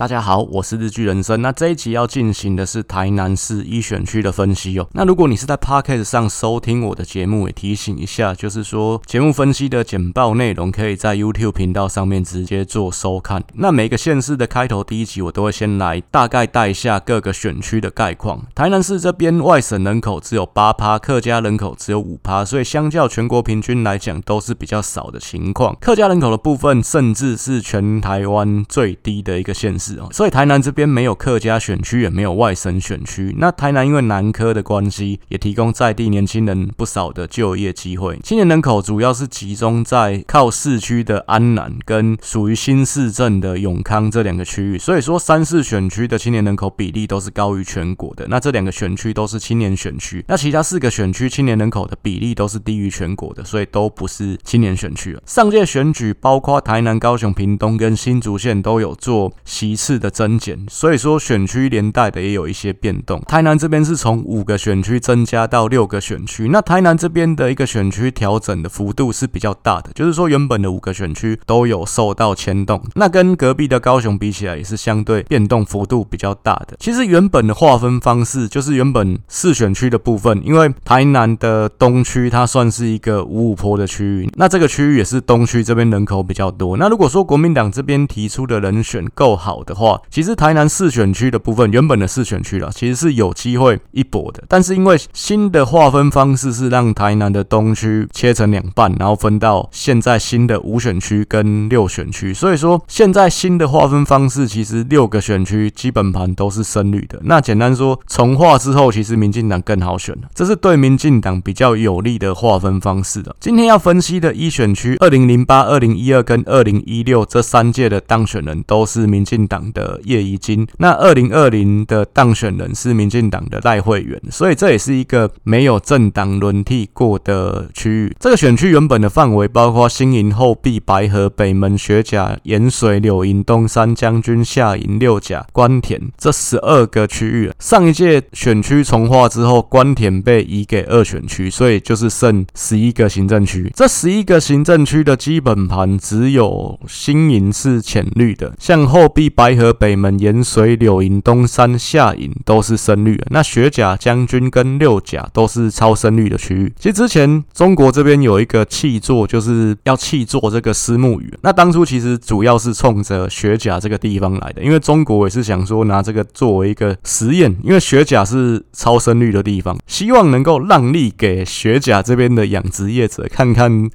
大家好，我是日剧人生。那这一集要进行的是台南市一选区的分析哦。那如果你是在 Podcast 上收听我的节目，也提醒一下，就是说节目分析的简报内容可以在 YouTube 频道上面直接做收看。那每个县市的开头第一集，我都会先来大概带一下各个选区的概况。台南市这边外省人口只有八趴，客家人口只有五趴，所以相较全国平均来讲，都是比较少的情况。客家人口的部分，甚至是全台湾最低的一个县市。所以台南这边没有客家选区，也没有外省选区。那台南因为南科的关系，也提供在地年轻人不少的就业机会。青年人口主要是集中在靠市区的安南跟属于新市镇的永康这两个区域。所以说三四选区的青年人口比例都是高于全国的。那这两个选区都是青年选区。那其他四个选区青年人口的比例都是低于全国的，所以都不是青年选区了。上届选举包括台南、高雄、屏东跟新竹县都有做西次的增减，所以说选区连带的也有一些变动。台南这边是从五个选区增加到六个选区，那台南这边的一个选区调整的幅度是比较大的，就是说原本的五个选区都有受到牵动，那跟隔壁的高雄比起来也是相对变动幅度比较大的。其实原本的划分方式就是原本四选区的部分，因为台南的东区它算是一个五五坡的区域，那这个区域也是东区这边人口比较多。那如果说国民党这边提出的人选够好的，的话，其实台南四选区的部分，原本的四选区了，其实是有机会一搏的。但是因为新的划分方式是让台南的东区切成两半，然后分到现在新的五选区跟六选区，所以说现在新的划分方式，其实六个选区基本盘都是深绿的。那简单说，重划之后，其实民进党更好选了，这是对民进党比较有利的划分方式的。今天要分析的一选区，二零零八、二零一二跟二零一六这三届的当选人都是民进党的叶宜津，那二零二零的当选人是民进党的赖慧媛，所以这也是一个没有政党轮替过的区域。这个选区原本的范围包括新营、后壁、白河、北门、学甲、盐水、柳营、东山、将军、下营、六甲、官田这十二个区域。上一届选区重划之后，官田被移给二选区，所以就是剩十一个行政区。这十一个行政区的基本盘只有新营是浅绿的，像后壁、白。河、北门、盐水、柳营、东山、下营都是深绿，那雪甲、将军跟六甲都是超深绿的区域。其实之前中国这边有一个弃作，就是要弃作这个私募鱼。那当初其实主要是冲着雪甲这个地方来的，因为中国也是想说拿这个作为一个实验，因为雪甲是超深绿的地方，希望能够让利给雪甲这边的养殖业者，看看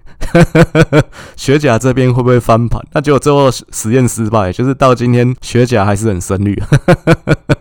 雪甲这边会不会翻盘。那结果最后实验失败，就是到今天。学甲还是很深绿，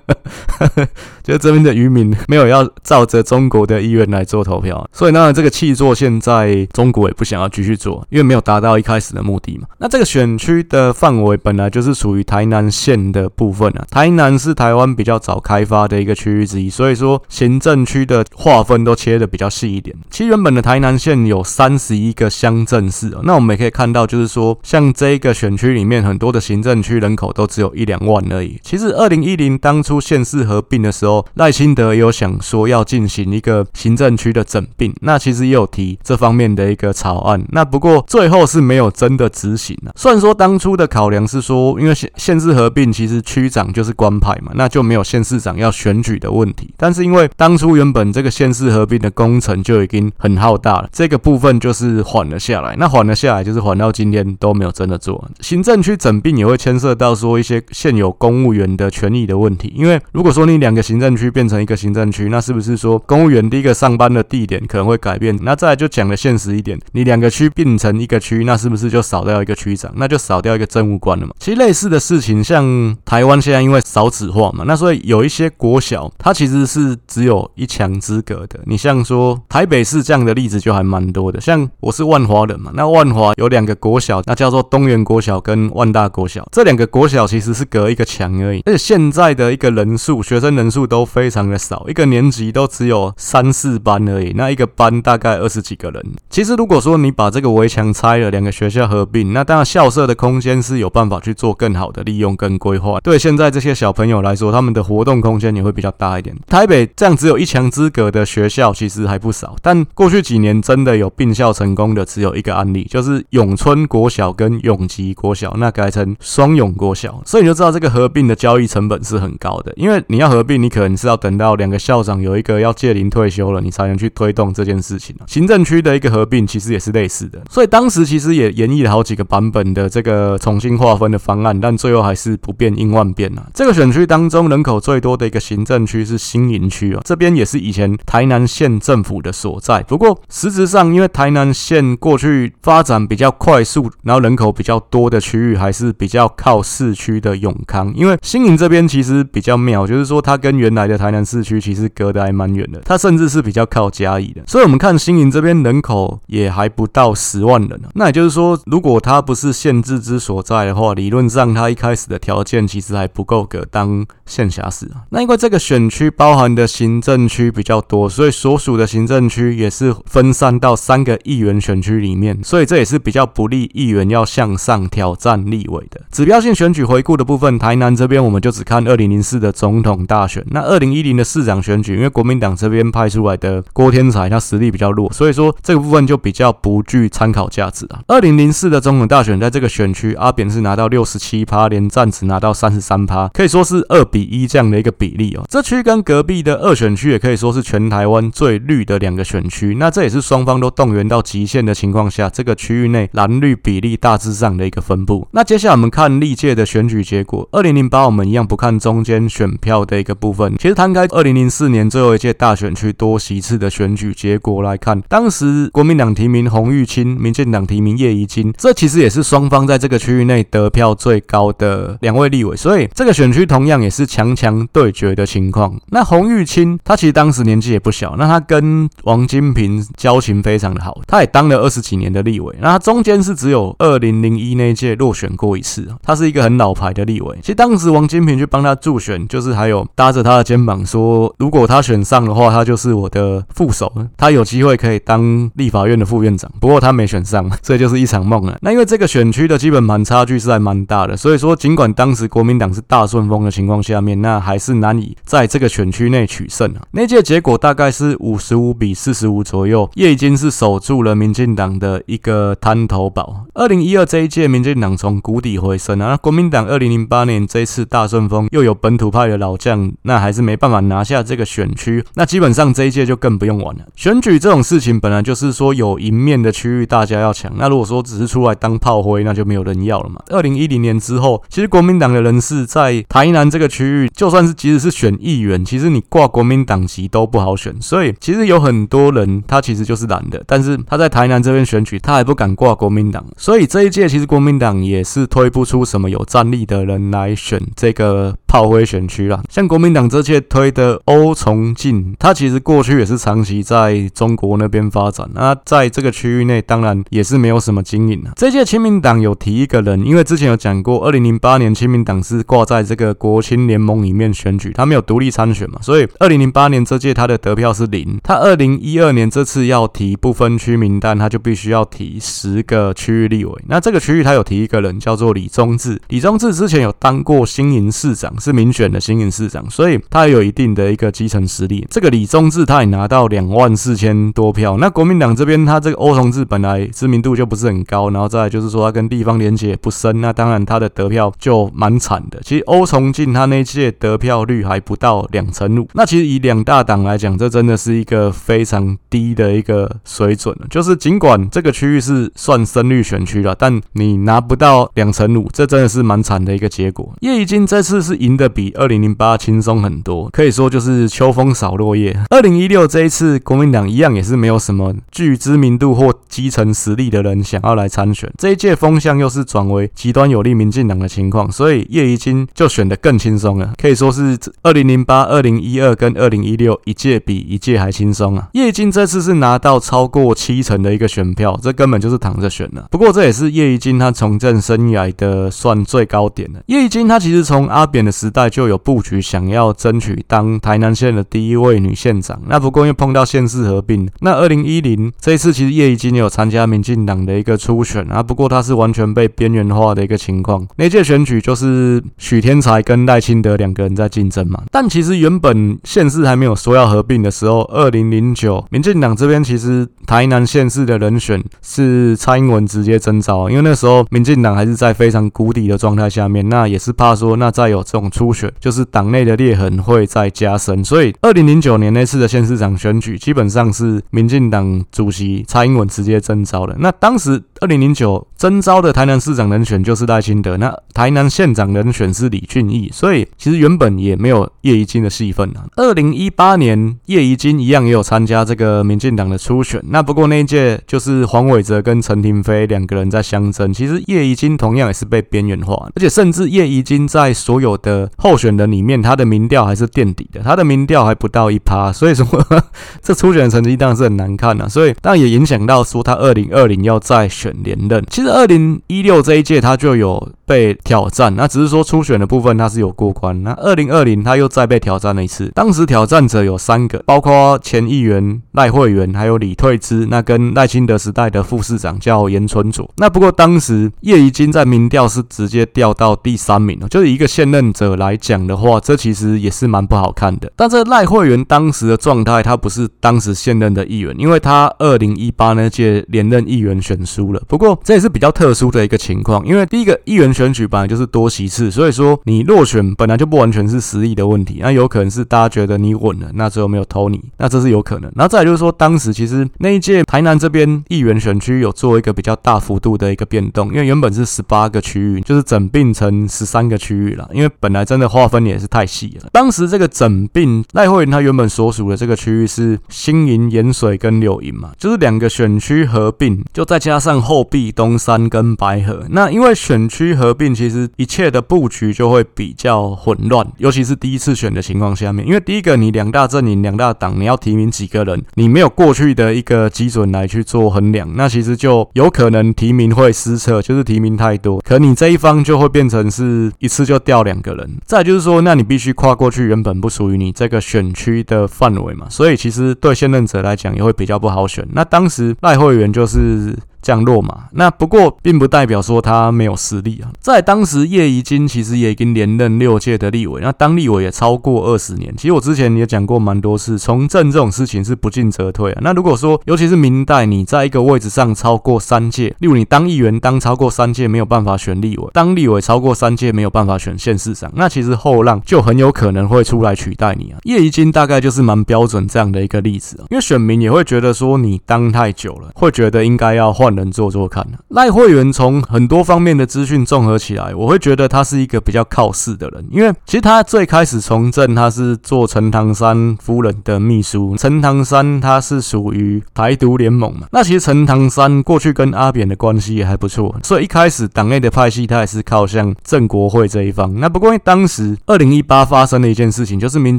就这边的渔民没有要照着中国的意愿来做投票，所以呢，这个弃作现在中国也不想要继续做，因为没有达到一开始的目的嘛。那这个选区的范围本来就是属于台南县的部分啊，台南是台湾比较早开发的一个区域之一，所以说行政区的划分都切的比较细一点。其实原本的台南县有三十一个乡镇市，那我们也可以看到，就是说像这个选区里面很多的行政区人口都只有。一两万而已。其实二零一零当初出县市合并的时候，赖清德有想说要进行一个行政区的整并，那其实也有提这方面的一个草案。那不过最后是没有真的执行啊。虽然说当初的考量是说，因为县县市合并，其实区长就是官派嘛，那就没有县市长要选举的问题。但是因为当初原本这个县市合并的工程就已经很浩大了，这个部分就是缓了下来。那缓了下来，就是缓到今天都没有真的做。行政区整并也会牵涉到说一些。现有公务员的权益的问题，因因为如果说你两个行政区变成一个行政区，那是不是说公务员第一个上班的地点可能会改变？那再来就讲的现实一点，你两个区并成一个区，那是不是就少掉一个区长？那就少掉一个政务官了嘛？其实类似的事情，像台湾现在因为少子化嘛，那所以有一些国小它其实是只有一墙之隔的。你像说台北市这样的例子就还蛮多的，像我是万华人嘛，那万华有两个国小，那叫做东园国小跟万大国小，这两个国小其实。是隔一个墙而已，而且现在的一个人数，学生人数都非常的少，一个年级都只有三四班而已，那一个班大概二十几个人。其实如果说你把这个围墙拆了，两个学校合并，那当然校舍的空间是有办法去做更好的利用跟规划。对现在这些小朋友来说，他们的活动空间也会比较大一点。台北这样只有一墙之隔的学校其实还不少，但过去几年真的有并校成功的只有一个案例，就是永春国小跟永吉国小，那改成双永国小，所以你就知道这个合并的交易成本是很高的，因为你要合并，你可能是要等到两个校长有一个要届龄退休了，你才能去推动这件事情。行政区的一个合并其实也是类似的，所以当时其实也演绎了好几个版本的这个重新划分的方案，但最后还是不变应万变啊。这个选区当中人口最多的一个行政区是新营区啊，这边也是以前台南县政府的所在。不过实质上，因为台南县过去发展比较快速，然后人口比较多的区域还是比较靠市区的永康，因为新营这边其实比较妙，就是说它跟原来的台南市区其实隔得还蛮远的，它甚至是比较靠嘉义的。所以我们看新营这边人口也还不到十万人，那也就是说，如果它不是县治之所在的话，理论上它一开始的条件其实还不够格当县辖市啊。那因为这个选区包含的行政区比较多，所以所属的行政区也是分散到三个议员选区里面，所以这也是比较不利议员要向上挑战立委的。指标性选举回顾的部分，台南这边我们就只看二零零四的总统大选。那二零一零的市长选举，因为国民党这边派出来的郭天才，他实力比较弱，所以说这个部分就比较不具参考价值啊。二零零四的总统大选，在这个选区，阿扁是拿到六十七趴，连战只拿到三十三趴，可以说是二比一这样的一个比例哦。这区跟隔壁的二选区也可以说是全台湾最绿的两个选区。那这也是双方都动员到极限的情况下，这个区域内蓝绿比例大致上的一个分布。那接下来我们看历届的选举结果。二零零八我们一样不看中间选票的一个部分，其实摊开二零零四年最后一届大选区多席次的选举结果来看，当时国民党提名洪玉清，民进党提名叶宜清，这其实也是双方在这个区域内得票最高的两位立委，所以这个选区同样也是强强对决的情况。那洪玉清他其实当时年纪也不小，那他跟王金平交情非常的好，他也当了二十几年的立委，那他中间是只有二零零一那届落选过一次，他是一个很老牌的立委。其实当时王金平去帮他助选，就是还有搭着他的肩膀说，如果他选上的话，他就是我的副手，他有机会可以当立法院的副院长。不过他没选上，这就是一场梦了。那因为这个选区的基本盘差距是还蛮大的，所以说尽管当时国民党是大顺风的情况下面，那还是难以在这个选区内取胜啊。那届结果大概是五十五比四十五左右，叶已经是守住了民进党的一个滩头堡。二零一二这一届，民进党从谷底回升啊，国民党二零零八年这一次大顺风又有本土主派的老将，那还是没办法拿下这个选区。那基本上这一届就更不用玩了。选举这种事情本来就是说有赢面的区域大家要抢，那如果说只是出来当炮灰，那就没有人要了嘛。二零一零年之后，其实国民党的人士在台南这个区域，就算是即使是选议员，其实你挂国民党籍都不好选。所以其实有很多人他其实就是蓝的，但是他在台南这边选举，他还不敢挂国民党。所以这一届其实国民党也是推不出什么有战力的人来选这个炮灰选选区啦。像国民党这届推的欧崇进，他其实过去也是长期在中国那边发展，那在这个区域内当然也是没有什么经营啊。这届亲民党有提一个人，因为之前有讲过，二零零八年亲民党是挂在这个国亲联盟里面选举，他没有独立参选嘛，所以二零零八年这届他的得票是零。他二零一二年这次要提不分区名单，他就必须要提十个区域立委。那这个区域他有提一个人叫做李宗智，李宗智之前有当过新营市长，是民选选的新营市长，所以他也有一定的一个基层实力。这个李宗智他也拿到两万四千多票。那国民党这边他这个欧崇智本来知名度就不是很高，然后再就是说他跟地方连结不深，那当然他的得票就蛮惨的。其实欧崇进他那届得票率还不到两成五，那其实以两大党来讲，这真的是一个非常低的一个水准。就是尽管这个区域是算深绿选区了，但你拿不到两成五，这真的是蛮惨的一个结果。叶宜津这次是赢得比二零零八轻松很多，可以说就是秋风扫落叶。二零一六这一次，国民党一样也是没有什么具知名度或基层实力的人想要来参选。这一届风向又是转为极端有利民进党的情况，所以叶宜津就选得更轻松了，可以说是二零零八、二零一二跟二零一六一届比一届还轻松啊。叶宜津这次是拿到超过七成的一个选票，这根本就是躺着选了。不过这也是叶宜津他从政生涯的算最高点了。叶宜津他其实从阿扁的时代就有布局，想要争取当台南县的第一位女县长。那不过又碰到县市合并，那二零一零这一次其实叶宜津有参加民进党的一个初选啊，不过他是完全被边缘化的一个情况。那届选举就是许添财跟赖清德两个人在竞争嘛。但其实原本县市还没有说要合并的时候，二零零九民进党这边其实台南县市的人选是蔡英文直接征召，因为那时候民进党还是在非常谷底的状态下面，那也是怕说那再有这种初选，就是党内的裂痕会再加深，所以二零零九年那次的县市长选举基本上是民进党主席蔡英文直接征召的。那当时二零零九征召的台南市长人选就是赖清德，那台南县长人选是李俊毅，所以其实原本也没有叶宜津的戏份啊。二零一八年叶宜津一样也有参加这个民进党的初选，那不过那一届就是黄伟哲跟陈亭妃两个人在相争，其实叶宜津同样也是被边缘化，而且甚至叶宜津在所有的候选选的里面，他的民调还是垫底的，他的民调还不到一趴，所以说 这初选的成绩当然是很难看啊，所以当然也影响到说他二零二零要再选连任。其实二零一六这一届他就有被挑战，那只是说初选的部分他是有过关，那二零二零他又再被挑战了一次，当时挑战者有三个，包括前议员赖慧媛，还有李退之，那跟赖清德时代的副市长叫严纯卓，那不过当时叶宜津在民调是直接掉到第三名了，就是一个现任者来讲的话，这其实也是蛮不好看的。但这赖慧媛当时的状态，他不是当时现任的议员，因为他二零一八那届连任议员选输了。不过这也是比较特殊的一个情况，因为第一个议员选举本来就是多席次，所以说你落选本来就不完全是实力的问题，那有可能是大家觉得你稳了，那最后没有投你，那这是有可能。然后再就是说，当时其实那一届台南这边议员选区有做一个比较大幅度的一个变动，因为原本是十八个区域，就是整并成十三个区域了，因为本来真的划分也是太细了。当时这个整并赖慧媛他原本所属的这个区域是新营、盐水跟柳营嘛，就是两个选区合并，就再加上后壁、东山跟白河。那因为选区合并，其实一切的布局就会比较混乱，尤其是第一次选的情况下面，因为第一个你两大阵营、两大党，你要提名几个人，你没有过去的一个基准来去做衡量，那其实就有可能提名会失策，就是提名太多，可你这一方就会变成是一次就掉两个人。再就是说，那你必须跨过去原本不属于你这个选区的范围嘛，所以其实对现任者来讲也会比较不好选。那当时赖慧媛就是。降落嘛，那不过并不代表说他没有实力啊。在当时叶宜津其实也已经连任六届的立委，那当立委也超过二十年。其实我之前也讲过蛮多次，从政这种事情是不进则退啊。那如果说，尤其是明代，你在一个位置上超过三届，例如你当议员当超过三届没有办法选立委，当立委超过三届没有办法选县市长，那其实后浪就很有可能会出来取代你啊。叶宜津大概就是蛮标准这样的一个例子啊，因为选民也会觉得说你当太久了，会觉得应该要换。能做做看。赖慧媛从很多方面的资讯综合起来，我会觉得他是一个比较靠势的人。因为其实他最开始从政，他是做陈唐山夫人的秘书。陈唐山他是属于台独联盟嘛。那其实陈唐山过去跟阿扁的关系也还不错，所以一开始党内的派系他也是靠向正国会这一方。那不过因为当时二零一八发生的一件事情，就是民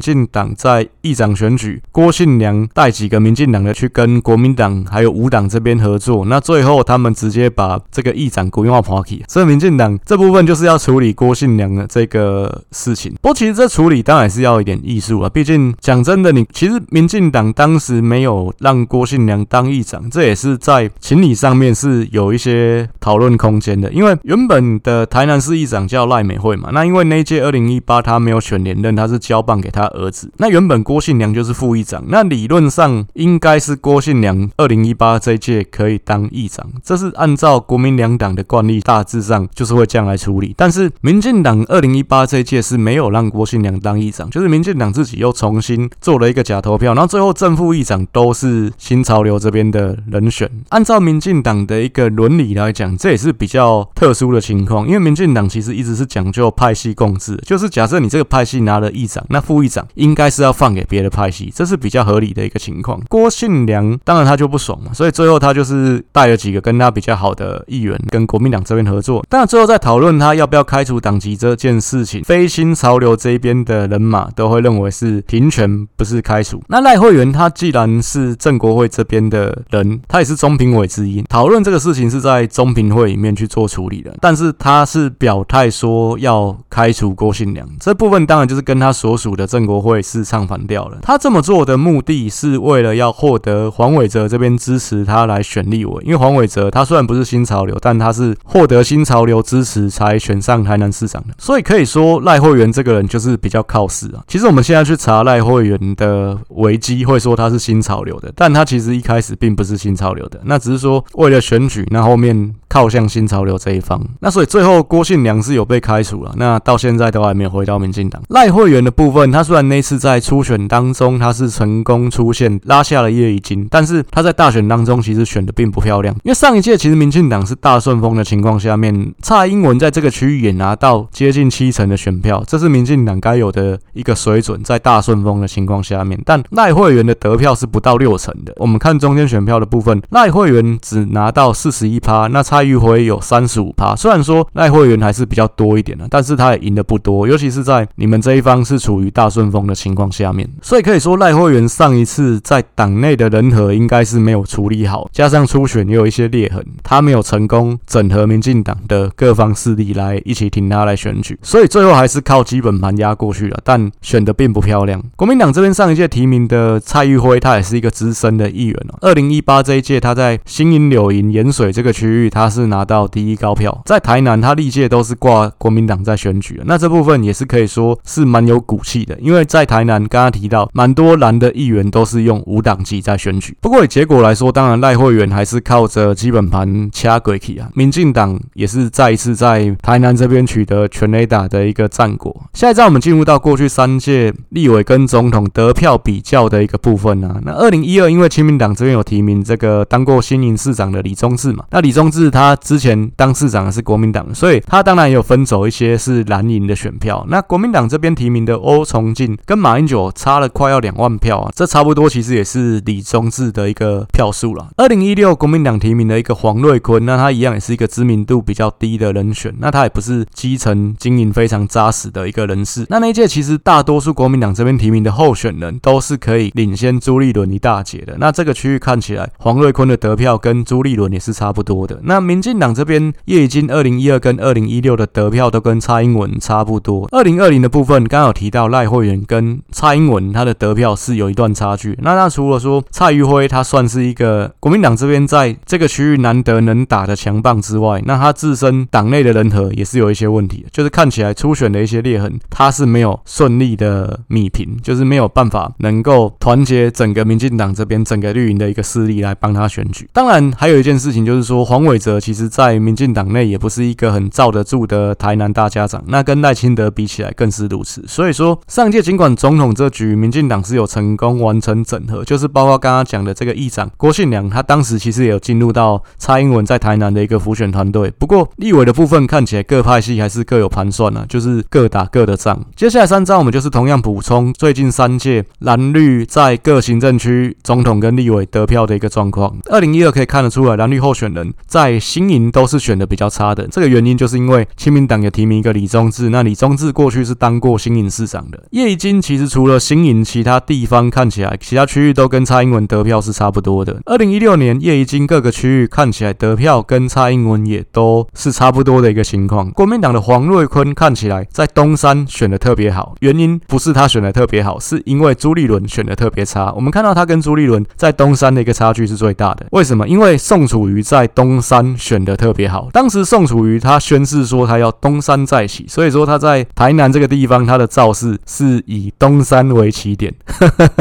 进党在议长选举，郭信良带几个民进党的去跟国民党还有五党这边合作，那最。后他们直接把这个议长国民化抛弃，所以民进党这部分就是要处理郭信良的这个事情。不过其实这处理当然是要一点艺术啊，毕竟讲真的，你其实民进党当时没有让郭信良当议长，这也是在情理上面是有一些讨论空间的。因为原本的台南市议长叫赖美惠嘛，那因为那届二零一八他没有选连任，他是交棒给他儿子。那原本郭信良就是副议长，那理论上应该是郭信良二零一八这一届可以当议长。这是按照国民两党的惯例，大致上就是会这样来处理。但是民进党二零一八这一届是没有让郭信良当议长，就是民进党自己又重新做了一个假投票，然后最后正副议长都是新潮流这边的人选。按照民进党的一个伦理来讲，这也是比较特殊的情况，因为民进党其实一直是讲究派系共治，就是假设你这个派系拿了议长，那副议长应该是要放给别的派系，这是比较合理的一个情况。郭信良当然他就不爽嘛，所以最后他就是带了。几个跟他比较好的议员跟国民党这边合作。但最后在讨论他要不要开除党籍这件事情，非新潮流这一边的人马都会认为是平权，不是开除。那赖慧媛他既然是正国会这边的人，他也是中评委之一，讨论这个事情是在中评会里面去做处理的。但是他是表态说要开除郭信良，这部分当然就是跟他所属的正国会是唱反调了。他这么做的目的是为了要获得黄伟哲这边支持他来选立委，因为黄黄伟哲他虽然不是新潮流，但他是获得新潮流支持才选上台南市长的，所以可以说赖慧媛这个人就是比较靠势啊。其实我们现在去查赖慧媛的维基，会说他是新潮流的，但他其实一开始并不是新潮流的，那只是说为了选举，那后面靠向新潮流这一方，那所以最后郭信良是有被开除了，那到现在都还没有回到民进党。赖慧媛的部分，他虽然那次在初选当中他是成功出现拉下了叶宜津，但是他在大选当中其实选的并不漂亮，因为上一届其实民进党是大顺风的情况下面，蔡英文在这个区域也拿到接近七成的选票，这是民进党该有的一个水准，在大顺风的情况下面，但赖慧媛的得票是不到六成的。我们看中间选票的部分，赖慧媛只拿到四十一趴，那差蔡玉辉有三十五趴。虽然说赖慧媛还是比较多一点的，但是他也赢的不多，尤其是在你们这一方是处于大顺风的情况下面，所以可以说赖慧媛上一次在党内的人和应该是没有处理好，加上初选也有一些裂痕，他没有成功整合民进党的各方势力来一起挺他来选举，所以最后还是靠基本盘压过去了，但选的并不漂亮。国民党这边上一届提名的蔡玉辉，他也是一个资深的议员哦。二零一八这一届，他在新营、柳营、盐水这个区域，他他是拿到第一高票。在台南，他历届都是挂国民党在选举的，那这部分也是可以说是蛮有骨气的，因为在台南刚刚提到，蛮多蓝的议员都是用无党籍在选举。不过以结果来说，当然赖慧媛还是靠着基本盘掐鬼气啊。民进党也是再一次在台南这边取得全垒打的一个战果。现在在我们进入到过去三届立委跟总统得票比较的一个部分啊，那二零一二因为亲民党这边有提名这个当过新营市长的李宗智嘛，那李宗智他之前当市长的是国民党，所以他当然也有分走一些是蓝营的选票。那国民党这边提名的欧崇进跟马英九差了快要两万票啊，这差不多其实也是李宗智的一个票数了。二零一六国民党提名的一个黄瑞坤，那他一样也是一个知名度比较低的人选，那他也不是基层经营非常扎实的一个人士。那那一届其实大多数国民党这边提名的候选人都是可以领先朱立伦一大截的。那这个区域看起来，黄瑞坤的得票跟朱立伦也是差不多的。那民进党这边叶宜津二零一二跟二零一六的得票都跟蔡英文差不多。二零二零的部分刚好提到赖慧媛跟蔡英文他的得票是有一段差距。那那除了说蔡玉辉他算是一个国民党这边在这个区域难得能打的强棒之外，那他自身党内的人和也是有一些问题，就是看起来初选的一些裂痕，他是没有顺利的米平，就是没有办法能够团结整个民进党这边整个绿营的一个势力来帮他选举。当然，还有一件事情就是说，黄伟哲其实在民进党内也不是一个很罩得住的台南大家长，那跟赖清德比起来更是如此。所以说，上届尽管总统这局民进党是有成功完成整合，就是包括刚刚讲的这个议长郭信良，他当时其实也有进入到蔡英文在台南的一个辅选团队。不过立委的部分看起来各派系还是各有盘算呢、啊，就是各打各的仗。接下来三张我们就是同样补充最近三届蓝绿在各行政区总统跟立委得票的一个状况。二零一二可以看得出来，蓝绿候选人在新营都是选的比较差的。这个原因就是因为亲民党有提名一个李宗智，那李宗智过去是当过新营市长的。叶宜津其实除了新营，其他地方看起来其他区域都跟蔡英文得票是差不多的。二零一六年叶宜津各个区域看起来得票跟蔡英文也都是差不多的一个情况。国民党的黄瑞坤看起来在东山选的特别好，原因不是他选的特别好，是因为朱立伦选的特别差。我们看到他跟朱立伦在东山的一个差距是最大的。为什么？因为宋楚瑜在东山选的特别好。当时宋楚瑜他宣誓说他要东山再起，所以说他在台南这个地方他的造势是以东山为起点。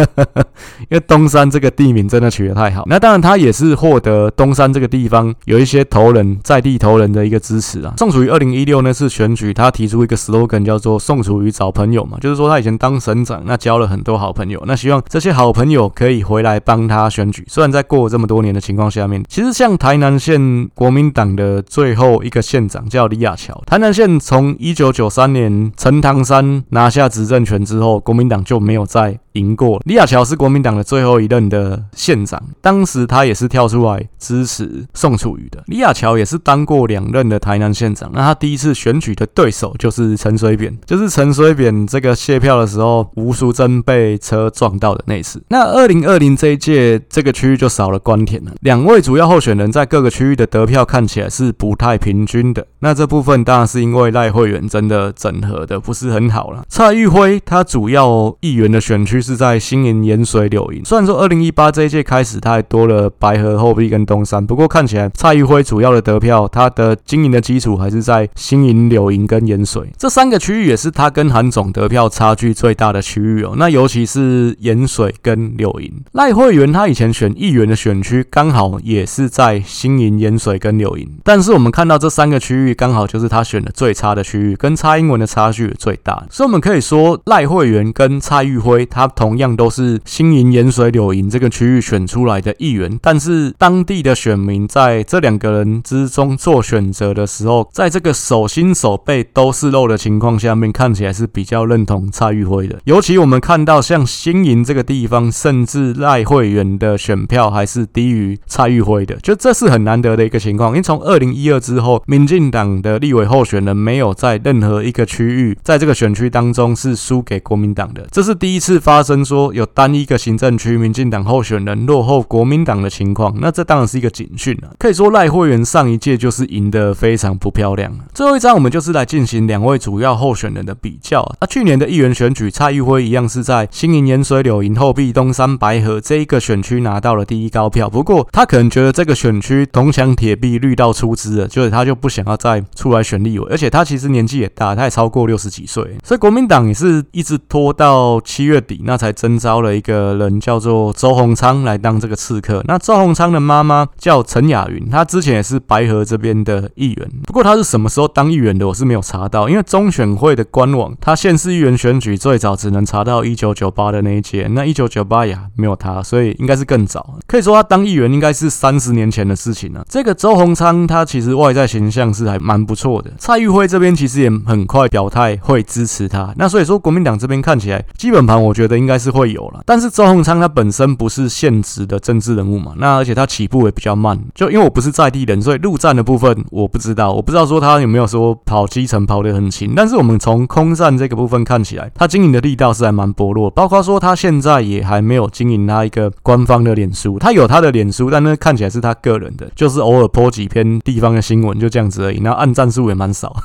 因为东山这个地名真的取得太好。那当然他也是获得东山这个地方有一些头人在地头人的一个支持啊。宋楚瑜二零一六那次选举，他提出一个 slogan 叫做“宋楚瑜找朋友”嘛，就是说他以前当省长，那交了很多好朋友，那希望这些好朋友可以回来帮他选举。虽然在过这么多年的情况下面，其实像台南县国国民党的最后一个县长叫李亚乔，台南县从一九九三年陈唐山拿下执政权之后，国民党就没有再赢过。李亚乔是国民党的最后一任的县长，当时他也是跳出来支持宋楚瑜的。李亚乔也是当过两任的台南县长，那他第一次选举的对手就是陈水扁，就是陈水扁这个谢票的时候，吴淑珍被车撞到的那次。那二零二零这一届这个区域就少了关田了，两位主要候选人在各个区域的得票看起来是不太平均的。那这部分当然是因为赖慧远真的整合的不是很好了。蔡玉辉他主要议员的选区是在新营、盐水、柳营。虽然说二零一八这一届开始他还多了白河、后壁跟东山，不过看起来蔡玉辉主要的得票，他的经营的基础还是在新营、柳营跟盐水这三个区域，也是他跟韩总得票差距最大的区域哦。那尤其是盐水跟柳营，赖慧媛他以前选议员的选区刚好也是在新营、盐水跟柳营，但是我们看到这三个区域刚好就是他选的最差的区域，跟蔡英文的差距最大，所以我们可以说赖慧媛跟蔡玉辉他同样都是新营、盐水、柳营这个区域选出来的议员，但是当地的选民在这两个人之中做选择的时候，在这个手心手背都是肉的情况下面，看起来是比较认同蔡玉辉的。尤其我们看到像新营这个地方，甚至赖慧媛的选票还是低于蔡玉辉的，就这是很难得的一个情况。因为从二零一二之后，民进党的立委候选人没有在任何一个区域，在这个选区当中是输给国民党的，这是第一次发声说有单一个行政区民进党候选人落后国民党的情况。那这当然是一个警讯了。可以说赖慧媛上一届就是赢得非常不漂亮。最后一张，我们就是来进行两位主要候选人的比较。那去年的议员选举，蔡玉辉一样是在新营、盐水、柳营、后壁、东山、白河这一个选区拿到了第一高票。不过他可能觉得这个选区铜墙铁壁、绿到出汁了，就是他就不想要再出来选立委。而且他其实年纪也大，他也超过六十几岁，所以国民党也是一直拖到七月底，那他才征召了一个人叫做周鸿昌来当这个刺客。那周鸿昌的妈妈叫陈雅云，她之前也是白河这边的议员。不过她是什么时候当议员的，我是没有查到，因为中选会的官网，他县市议员选举最早只能查到一九九八的那一届，那一九九八也没有她，所以应该是更早。可以说她当议员应该是三十年前的事情了。这个周鸿昌他其实外在形象是还蛮不错的。蔡玉辉这边其实也很快表态会支持他，那所以说国民党这边看起来基本盘我觉得应该是会有了。但是周鸿昌他本身不是现职的政治人物嘛，那而且他起步也比较慢，就因为我不是在地人，所以陆战的部分我不知道。我不知道说他有没有说跑基层跑得很勤，但是我们从空战这个部分看起来，他经营的力道是还蛮薄弱。包括说他现在也还没有经营他一个官方的脸书，他有他的脸书，但那看起来是他个人的，就是偶尔 po 几篇地方的新闻，就这样子而已。那按赞数也蛮少。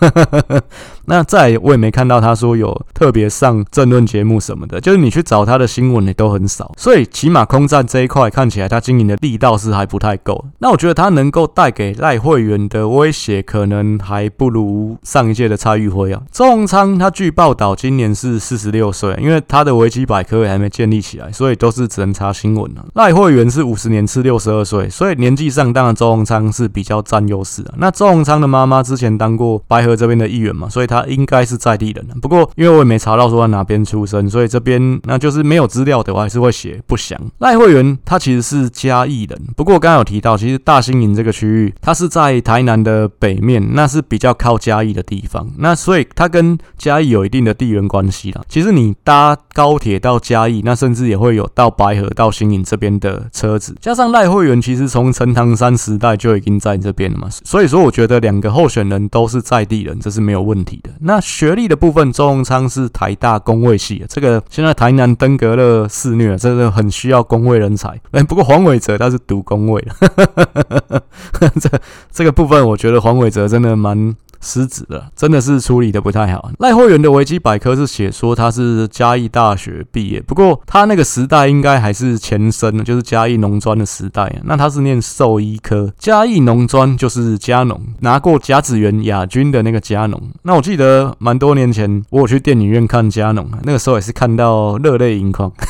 那再我也没看到他说有特别上政论节目什么的，就是你去找他的新闻也都很少。所以起码空战这一块看起来他经营的力道是还不太够。那我觉得他能够带给赖慧媛的威胁可能还不如上一届的蔡玉辉啊。周鸿昌他据报道今年是四十六岁，因为他的维基百科也还没建立起来，所以都是只能查新闻了。赖慧媛是五十年次六十二岁，所以年纪上当然周鸿昌是比较占优势的。那周鸿昌的妈妈之前当过白河这边的议员嘛，所以他应该是在地人。不过因为我也没查到说在哪边出生，所以这边那就是没有资料的，我还是会写不详。赖慧媛他其实是嘉义人，不过刚刚有提到，其实大兴营这个区域，它是在台南的北面，那是比较靠嘉义的地方，那所以它跟嘉义有一定的地缘关系啦。其实你搭高铁到嘉义，那甚至也会有到白河到新营这边的车子。加上赖慧媛其实从陈唐山时代就已经在这边了嘛，所以说我觉得两个候选人都是在地人，这是没有问题那学历的部分，周荣昌是台大公卫系的，这个现在台南登革热肆虐，真的很需要公卫人才。哎，不过黄伟哲他是读公卫的，这这个部分我觉得黄伟哲真的蛮。失职了，真的是处理的不太好。赖慧媛的维基百科是写说他是嘉义大学毕业，不过他那个时代应该还是前身，就是嘉义农专的时代。那他是念兽医科，嘉义农专就是嘉农，拿过甲子园亚军的那个嘉农。那我记得蛮多年前我有去电影院看嘉农，那个时候也是看到热泪盈眶。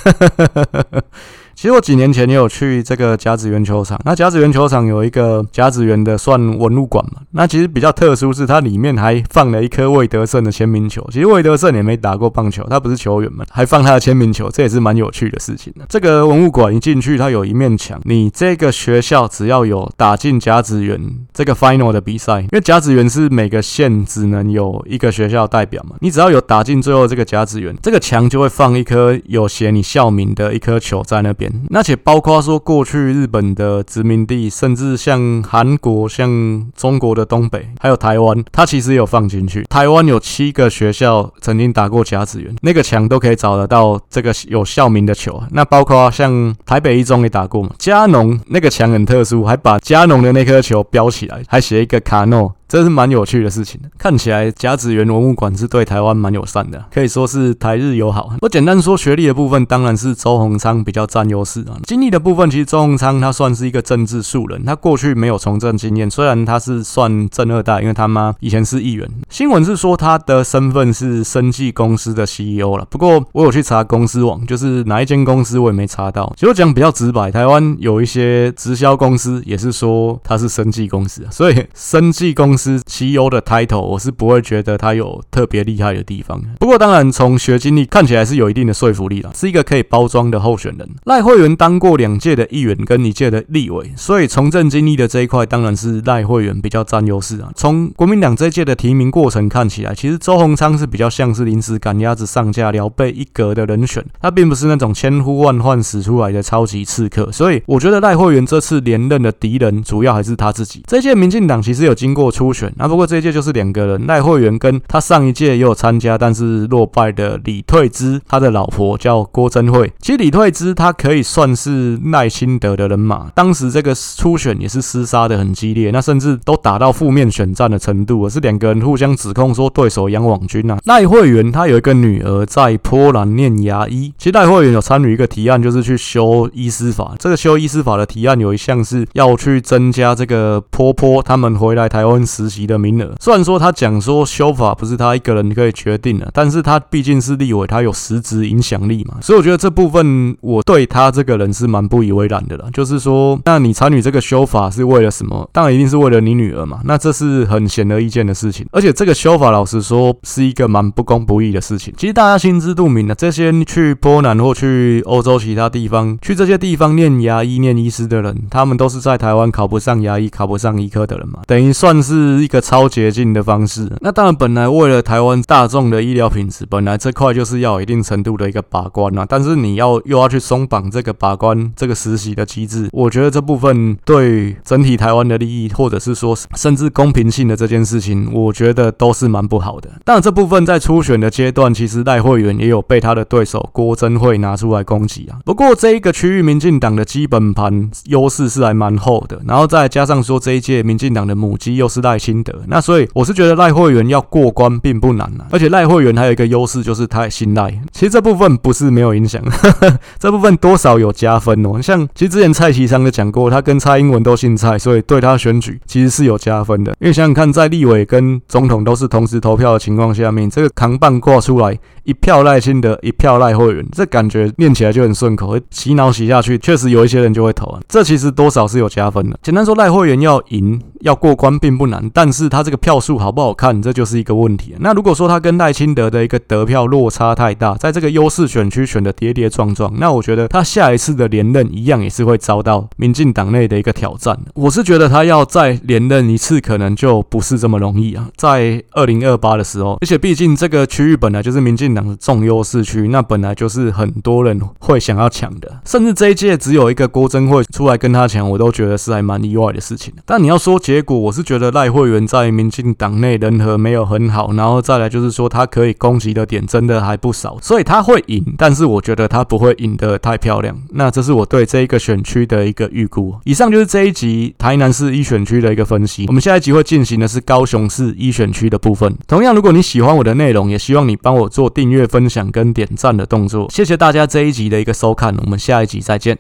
其实我几年前也有去这个甲子园球场，那甲子园球场有一个甲子园的算文物馆嘛，那其实比较特殊是它里面还放了一颗魏德胜的签名球。其实魏德胜也没打过棒球，他不是球员嘛，还放他的签名球，这也是蛮有趣的事情的。这个文物馆一进去，它有一面墙，你这个学校只要有打进甲子园这个 final 的比赛，因为甲子园是每个县只能有一个学校代表嘛，你只要有打进最后这个甲子园，这个墙就会放一颗有写你校名的一颗球在那边。那且包括说过去日本的殖民地，甚至像韩国、像中国的东北，还有台湾，它其实有放进去。台湾有七个学校曾经打过甲子园，那个墙都可以找得到这个有校名的球。那包括像台北一中也打过嘛，加农那个墙很特殊，还把加农的那颗球标起来，还写一个卡诺。这是蛮有趣的事情。看起来甲子园文物馆是对台湾蛮友善的，可以说是台日友好。我简单说学历的部分，当然是周鸿昌比较占优势啊。经历的部分，其实周鸿昌他算是一个政治素人，他过去没有从政经验，虽然他是算政二代，因为他妈以前是议员。新闻是说他的身份是生技公司的 CEO 了，不过我有去查公司网，就是哪一间公司我也没查到。其实讲比较直白，台湾有一些直销公司也是说他是生技公司，所以生技公是 CEO 的 title，我是不会觉得他有特别厉害的地方。不过，当然从学经历看起来是有一定的说服力了，是一个可以包装的候选人。赖慧媛当过两届的议员跟一届的立委，所以从政经历的这一块当然是赖慧媛比较占优势啊。从国民党这届的提名过程看起来，其实周鸿昌是比较像是临时赶鸭子上架聊备一格的人选，他并不是那种千呼万唤始出来的超级刺客。所以，我觉得赖慧媛这次连任的敌人主要还是他自己。这届民进党其实有经过出。选那不过这一届就是两个人，赖慧媛跟他上一届也有参加，但是落败的李退之，他的老婆叫郭珍惠。其实李退之他可以算是赖清德的人马，当时这个初选也是厮杀的很激烈，那甚至都打到负面选战的程度，是两个人互相指控说对手杨网军啊。赖慧媛他有一个女儿在波兰念牙医，其实赖慧媛有参与一个提案，就是去修医师法。这个修医师法的提案有一项是要去增加这个波波他们回来台湾时。实习的名额，虽然说他讲说修法不是他一个人可以决定的，但是他毕竟是立委，他有实质影响力嘛，所以我觉得这部分我对他这个人是蛮不以为然的了。就是说，那你参与这个修法是为了什么？当然一定是为了你女儿嘛，那这是很显而易见的事情。而且这个修法，老实说是一个蛮不公不义的事情。其实大家心知肚明的，这些去波兰或去欧洲其他地方，去这些地方念牙医、念医师的人，他们都是在台湾考不上牙医、考不上医科的人嘛，等于算是。是一个超捷径的方式。那当然，本来为了台湾大众的医疗品质，本来这块就是要有一定程度的一个把关啊。但是你要又要去松绑这个把关这个实习的机制，我觉得这部分对整体台湾的利益，或者是说甚至公平性的这件事情，我觉得都是蛮不好的。当然，这部分在初选的阶段，其实赖慧媛也有被他的对手郭珍惠拿出来攻击啊。不过这一个区域，民进党的基本盘优势是还蛮厚的，然后再加上说这一届民进党的母鸡又是赖清德，那所以我是觉得赖慧媛要过关并不难啊，而且赖慧媛还有一个优势就是他信赖，其实这部分不是没有影响，这部分多少有加分哦。像其实之前蔡其昌就讲过，他跟蔡英文都姓蔡，所以对他选举其实是有加分的。因为想想看，在立委跟总统都是同时投票的情况下面，这个扛棒挂出来，一票赖清德，一票赖慧媛，这感觉念起来就很顺口，洗脑洗下去，确实有一些人就会投啊。这其实多少是有加分的。简单说，赖慧媛要赢要过关并不难。但是他这个票数好不好看，这就是一个问题。那如果说他跟赖清德的一个得票落差太大，在这个优势选区选的跌跌撞撞，那我觉得他下一次的连任一样也是会遭到民进党内的一个挑战。我是觉得他要再连任一次，可能就不是这么容易啊。在二零二八的时候，而且毕竟这个区域本来就是民进党的重优势区，那本来就是很多人会想要抢的。甚至这一届只有一个郭珍惠出来跟他抢，我都觉得是还蛮意外的事情。但你要说结果，我是觉得赖会员在民进党内人和没有很好，然后再来就是说他可以攻击的点真的还不少，所以他会赢，但是我觉得他不会赢得太漂亮。那这是我对这一个选区的一个预估。以上就是这一集台南市一选区的一个分析。我们下一集会进行的是高雄市一选区的部分。同样，如果你喜欢我的内容，也希望你帮我做订阅、分享跟点赞的动作。谢谢大家这一集的一个收看，我们下一集再见。